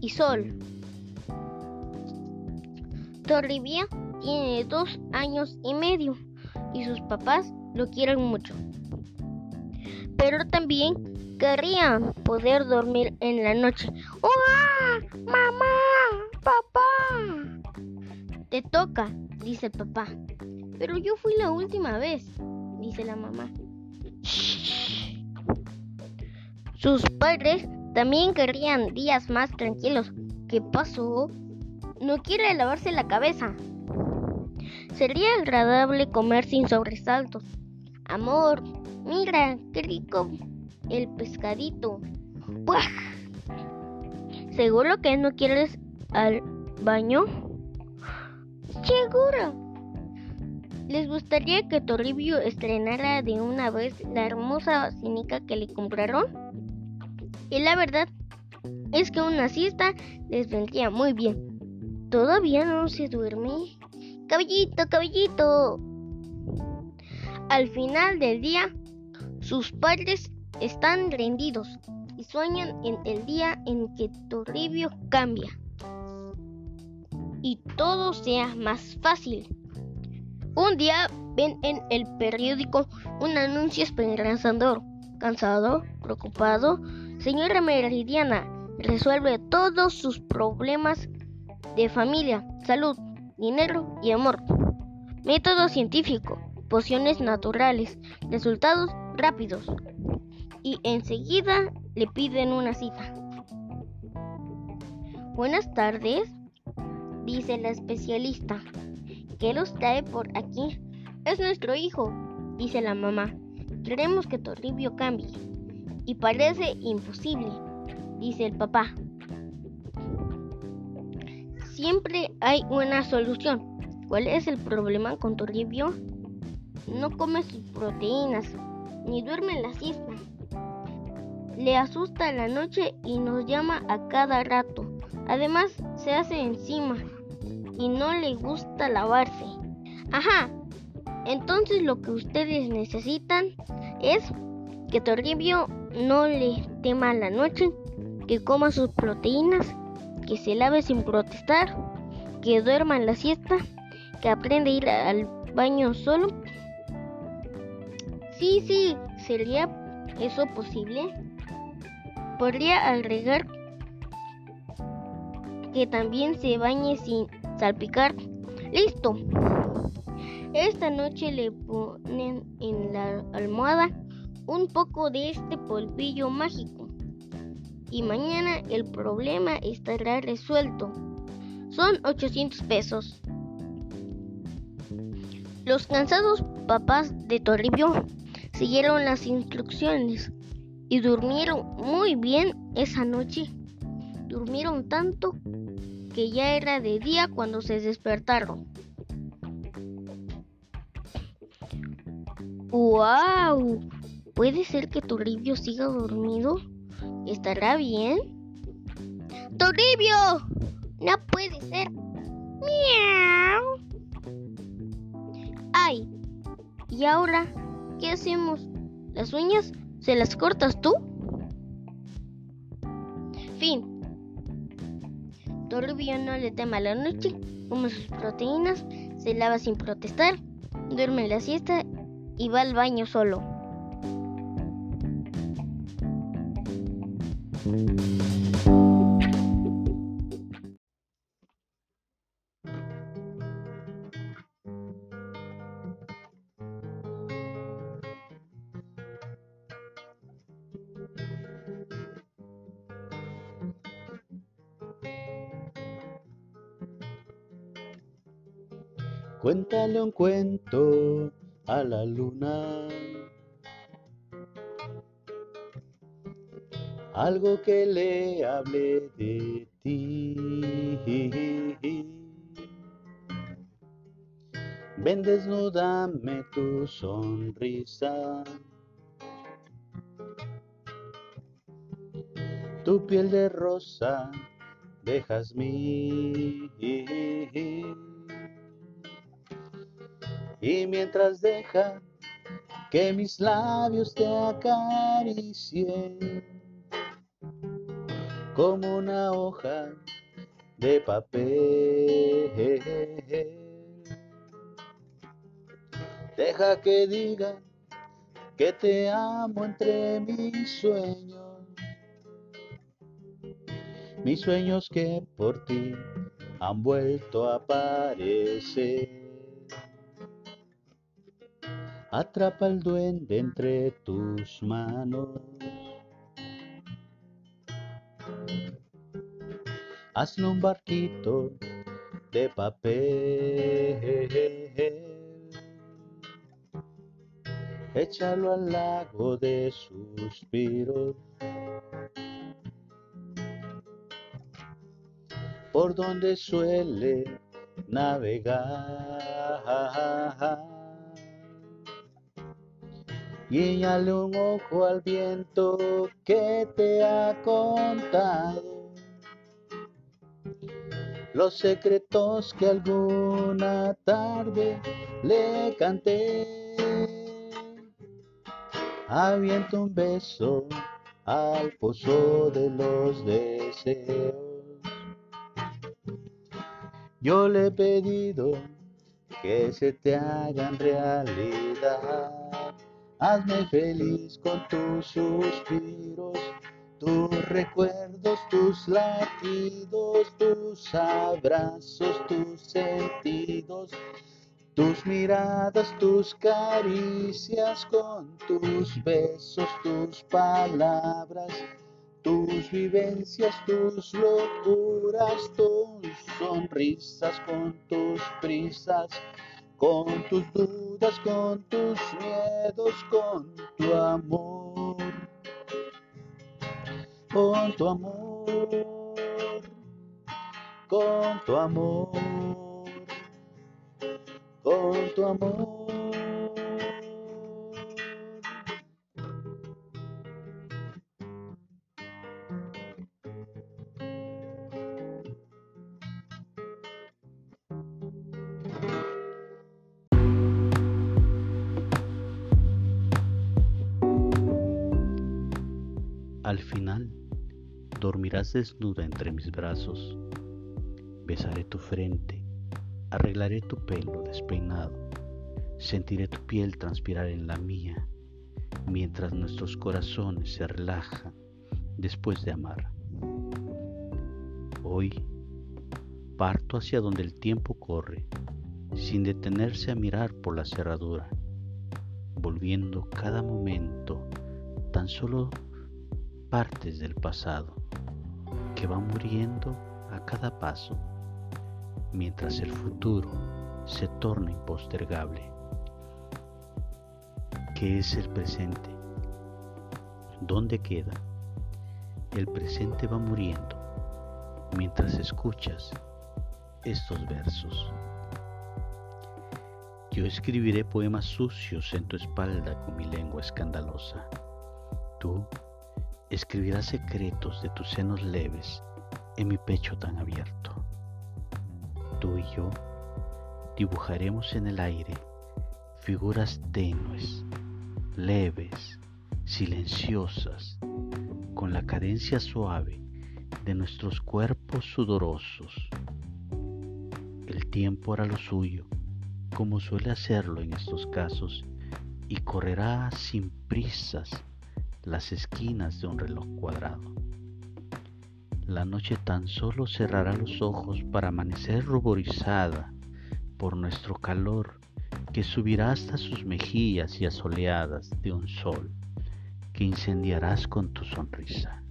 y sol. Torribia tiene dos años y medio y sus papás lo quieren mucho. Pero también querría poder dormir en la noche. ¡Oh, ¡Mamá! ¡Papá! Te toca, dice el papá. Pero yo fui la última vez, dice la mamá. Sus padres también querrían días más tranquilos. ¿Qué pasó? No quiere lavarse la cabeza. Sería agradable comer sin sobresaltos. Amor, mira, qué rico el pescadito. ¡Buah! ¿Seguro que no quieres al baño? Seguro. ¿Les gustaría que Toribio estrenara de una vez la hermosa cínica que le compraron? Y la verdad es que una siesta les vendría muy bien. Todavía no se duerme. Caballito, caballito. Al final del día, sus padres están rendidos y sueñan en el día en que Toribio cambia y todo sea más fácil. Un día ven en el periódico un anuncio esperanzador. Cansado, preocupado, señora Meridiana resuelve todos sus problemas de familia, salud, dinero y amor. Método científico, pociones naturales, resultados rápidos. Y enseguida le piden una cita. Buenas tardes, dice la especialista. ¿Qué los trae por aquí? Es nuestro hijo, dice la mamá. Queremos que Toribio cambie. Y parece imposible, dice el papá. Siempre hay una solución. ¿Cuál es el problema con Toribio? No come sus proteínas, ni duerme en la siesta. Le asusta la noche y nos llama a cada rato. Además, se hace encima y no le gusta lavarse. Ajá, entonces lo que ustedes necesitan es que Toribio no le tema la noche, que coma sus proteínas, que se lave sin protestar, que duerma en la siesta, que aprenda a ir al baño solo. Sí, sí, sería eso posible. Podría agregar que también se bañe sin salpicar. Listo. Esta noche le ponen en la almohada un poco de este polvillo mágico. Y mañana el problema estará resuelto. Son 800 pesos. Los cansados papás de Toribio siguieron las instrucciones y durmieron muy bien esa noche. Durmieron tanto que ya era de día cuando se despertaron. ¡Wow! ¿Puede ser que Toribio siga dormido? ¿Estará bien? ¡Toribio! No puede ser. ¡Miau! ¡Ay! ¿Y ahora qué hacemos? ¿Las uñas se las cortas tú? Fin. Toribio no le tema la noche, come sus proteínas, se lava sin protestar, duerme en la siesta y va al baño solo. Cuéntale un cuento a la luna. Algo que le hable de ti. Ven, desnúdame tu sonrisa. Tu piel de rosa de jazmín y mientras deja que mis labios te acaricien, como una hoja de papel. Deja que diga que te amo entre mis sueños, mis sueños que por ti han vuelto a aparecer. Atrapa el duende entre tus manos. Hazle un barquito de papel. Échalo al lago de suspiros. Por donde suele navegar guiñale un ojo al viento que te ha contado los secretos que alguna tarde le canté. Aviento un beso al pozo de los deseos. Yo le he pedido que se te hagan realidad Hazme feliz con tus suspiros, tus recuerdos, tus latidos, tus abrazos, tus sentidos, tus miradas, tus caricias, con tus besos, tus palabras, tus vivencias, tus locuras, tus sonrisas, con tus prisas con tus dudas, con tus miedos, con tu amor, con tu amor, con tu amor, con tu amor. Al final, dormirás desnuda entre mis brazos. Besaré tu frente, arreglaré tu pelo despeinado, sentiré tu piel transpirar en la mía, mientras nuestros corazones se relajan después de amar. Hoy parto hacia donde el tiempo corre, sin detenerse a mirar por la cerradura, volviendo cada momento tan solo partes del pasado que van muriendo a cada paso, mientras el futuro se torna impostergable. ¿Qué es el presente? ¿Dónde queda? El presente va muriendo mientras escuchas estos versos. Yo escribiré poemas sucios en tu espalda con mi lengua escandalosa. Tú escribirás secretos de tus senos leves en mi pecho tan abierto. Tú y yo dibujaremos en el aire figuras tenues, leves, silenciosas, con la cadencia suave de nuestros cuerpos sudorosos. El tiempo hará lo suyo, como suele hacerlo en estos casos, y correrá sin prisas las esquinas de un reloj cuadrado. La noche tan solo cerrará los ojos para amanecer ruborizada por nuestro calor que subirá hasta sus mejillas y asoleadas de un sol que incendiarás con tu sonrisa.